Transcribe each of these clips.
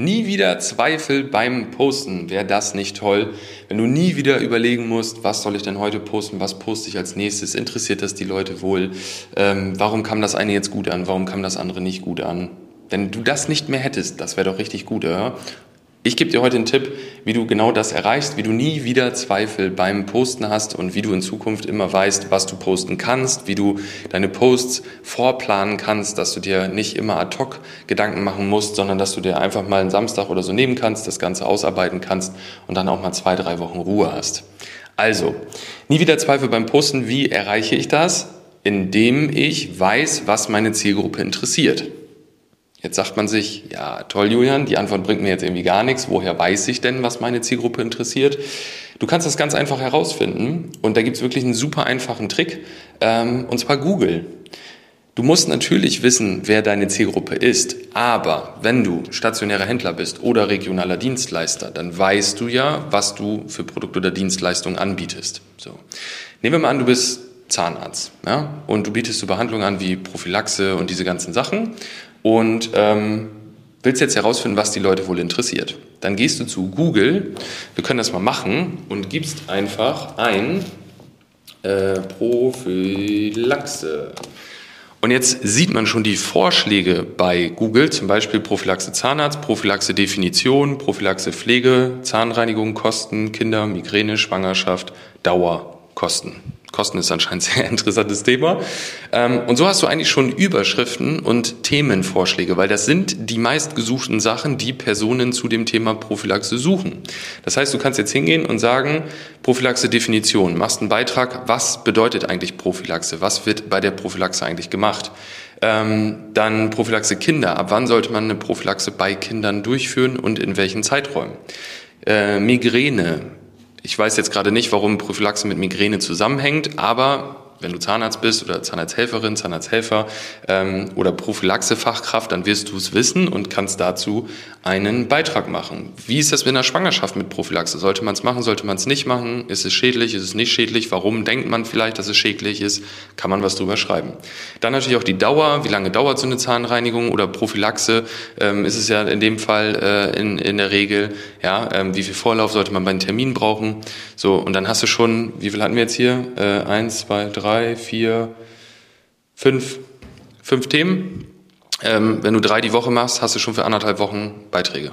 Nie wieder Zweifel beim Posten. Wäre das nicht toll? Wenn du nie wieder überlegen musst, was soll ich denn heute posten, was poste ich als nächstes, interessiert das die Leute wohl? Ähm, warum kam das eine jetzt gut an, warum kam das andere nicht gut an? Wenn du das nicht mehr hättest, das wäre doch richtig gut, oder? Ich gebe dir heute einen Tipp, wie du genau das erreichst, wie du nie wieder Zweifel beim Posten hast und wie du in Zukunft immer weißt, was du posten kannst, wie du deine Posts vorplanen kannst, dass du dir nicht immer ad hoc Gedanken machen musst, sondern dass du dir einfach mal einen Samstag oder so nehmen kannst, das Ganze ausarbeiten kannst und dann auch mal zwei, drei Wochen Ruhe hast. Also, nie wieder Zweifel beim Posten. Wie erreiche ich das? Indem ich weiß, was meine Zielgruppe interessiert. Jetzt sagt man sich, ja, toll, Julian, die Antwort bringt mir jetzt irgendwie gar nichts. Woher weiß ich denn, was meine Zielgruppe interessiert? Du kannst das ganz einfach herausfinden und da gibt es wirklich einen super einfachen Trick, ähm, und zwar Google. Du musst natürlich wissen, wer deine Zielgruppe ist, aber wenn du stationärer Händler bist oder regionaler Dienstleister, dann weißt du ja, was du für Produkte oder Dienstleistungen anbietest. So. Nehmen wir mal an, du bist Zahnarzt ja, und du bietest so Behandlungen an wie Prophylaxe und diese ganzen Sachen und ähm, willst jetzt herausfinden, was die Leute wohl interessiert. Dann gehst du zu Google, wir können das mal machen, und gibst einfach ein äh, Prophylaxe. Und jetzt sieht man schon die Vorschläge bei Google, zum Beispiel Prophylaxe Zahnarzt, Prophylaxe Definition, Prophylaxe Pflege, Zahnreinigung, Kosten, Kinder, Migräne, Schwangerschaft, Dauer, Kosten. Kosten ist anscheinend ein sehr interessantes Thema. Ähm, und so hast du eigentlich schon Überschriften und Themenvorschläge, weil das sind die meistgesuchten Sachen, die Personen zu dem Thema Prophylaxe suchen. Das heißt, du kannst jetzt hingehen und sagen, Prophylaxe-Definition, machst einen Beitrag, was bedeutet eigentlich Prophylaxe, was wird bei der Prophylaxe eigentlich gemacht. Ähm, dann Prophylaxe Kinder, ab wann sollte man eine Prophylaxe bei Kindern durchführen und in welchen Zeiträumen. Äh, Migräne, ich weiß jetzt gerade nicht, warum Prophylaxe mit Migräne zusammenhängt, aber wenn du Zahnarzt bist oder Zahnarzthelferin, Zahnarzthelfer ähm, oder Prophylaxefachkraft, dann wirst du es wissen und kannst dazu einen Beitrag machen. Wie ist das mit einer Schwangerschaft mit Prophylaxe? Sollte man es machen, sollte man es nicht machen? Ist es schädlich, ist es nicht schädlich? Warum denkt man vielleicht, dass es schädlich ist? Kann man was drüber schreiben. Dann natürlich auch die Dauer. Wie lange dauert so eine Zahnreinigung oder Prophylaxe? Ähm, ist es ja in dem Fall äh, in, in der Regel, ja, ähm, wie viel Vorlauf sollte man bei einem Termin brauchen? So, und dann hast du schon, wie viel hatten wir jetzt hier? Äh, eins, zwei, drei, drei, vier, fünf, fünf Themen. Ähm, wenn du drei die Woche machst, hast du schon für anderthalb Wochen Beiträge.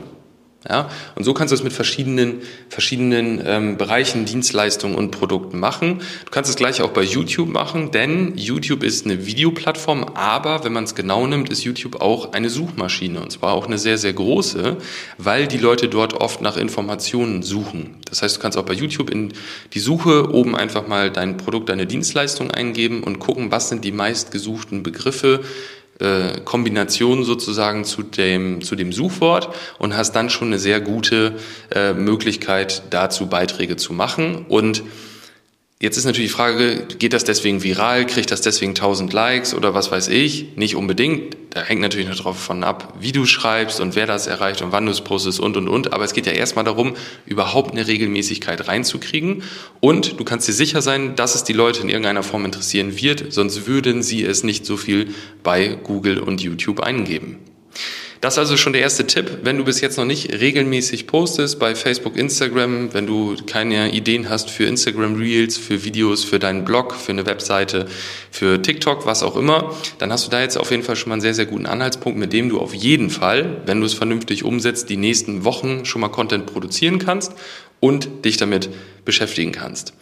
Ja? Und so kannst du es mit verschiedenen, verschiedenen ähm, Bereichen, Dienstleistungen und Produkten machen. Du kannst es gleich auch bei YouTube machen, denn YouTube ist eine Videoplattform, aber wenn man es genau nimmt, ist YouTube auch eine Suchmaschine und zwar auch eine sehr, sehr große, weil die Leute dort oft nach Informationen suchen. Das heißt, du kannst auch bei YouTube in die Suche oben einfach mal dein Produkt, deine Dienstleistung eingeben und gucken, was sind die meistgesuchten Begriffe, äh, Kombination sozusagen zu dem, zu dem Suchwort und hast dann schon eine sehr gute äh, Möglichkeit, dazu Beiträge zu machen. Und Jetzt ist natürlich die Frage, geht das deswegen viral, kriegt das deswegen 1000 Likes oder was weiß ich? Nicht unbedingt. Da hängt natürlich noch davon ab, wie du schreibst und wer das erreicht und wann du es postest und und und. Aber es geht ja erstmal darum, überhaupt eine Regelmäßigkeit reinzukriegen. Und du kannst dir sicher sein, dass es die Leute in irgendeiner Form interessieren wird, sonst würden sie es nicht so viel bei Google und YouTube eingeben. Das ist also schon der erste Tipp. Wenn du bis jetzt noch nicht regelmäßig postest bei Facebook, Instagram, wenn du keine Ideen hast für Instagram Reels, für Videos, für deinen Blog, für eine Webseite, für TikTok, was auch immer, dann hast du da jetzt auf jeden Fall schon mal einen sehr, sehr guten Anhaltspunkt, mit dem du auf jeden Fall, wenn du es vernünftig umsetzt, die nächsten Wochen schon mal Content produzieren kannst und dich damit beschäftigen kannst.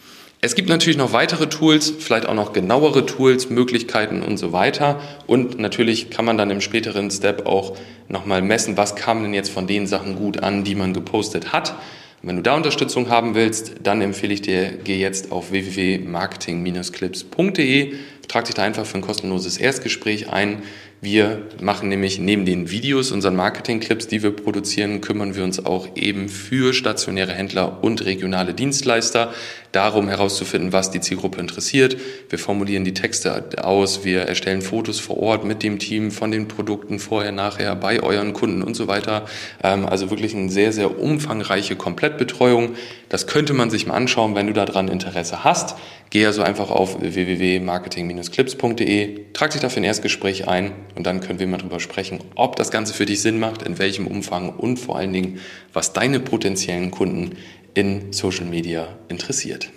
Es gibt natürlich noch weitere Tools, vielleicht auch noch genauere Tools, Möglichkeiten und so weiter. Und natürlich kann man dann im späteren Step auch nochmal messen, was kam denn jetzt von den Sachen gut an, die man gepostet hat. Wenn du da Unterstützung haben willst, dann empfehle ich dir, geh jetzt auf www.marketing-clips.de, trag dich da einfach für ein kostenloses Erstgespräch ein. Wir machen nämlich neben den Videos, unseren Marketing-Clips, die wir produzieren, kümmern wir uns auch eben für stationäre Händler und regionale Dienstleister darum herauszufinden, was die Zielgruppe interessiert. Wir formulieren die Texte aus, wir erstellen Fotos vor Ort mit dem Team von den Produkten vorher, nachher bei euren Kunden und so weiter. Ähm, also wirklich eine sehr, sehr umfangreiche Komplettbetreuung. Das könnte man sich mal anschauen, wenn du daran Interesse hast. Geh also einfach auf www.marketing-clips.de, trag dich dafür ein Erstgespräch ein und dann können wir mal drüber sprechen, ob das Ganze für dich Sinn macht, in welchem Umfang und vor allen Dingen, was deine potenziellen Kunden in Social Media interessiert.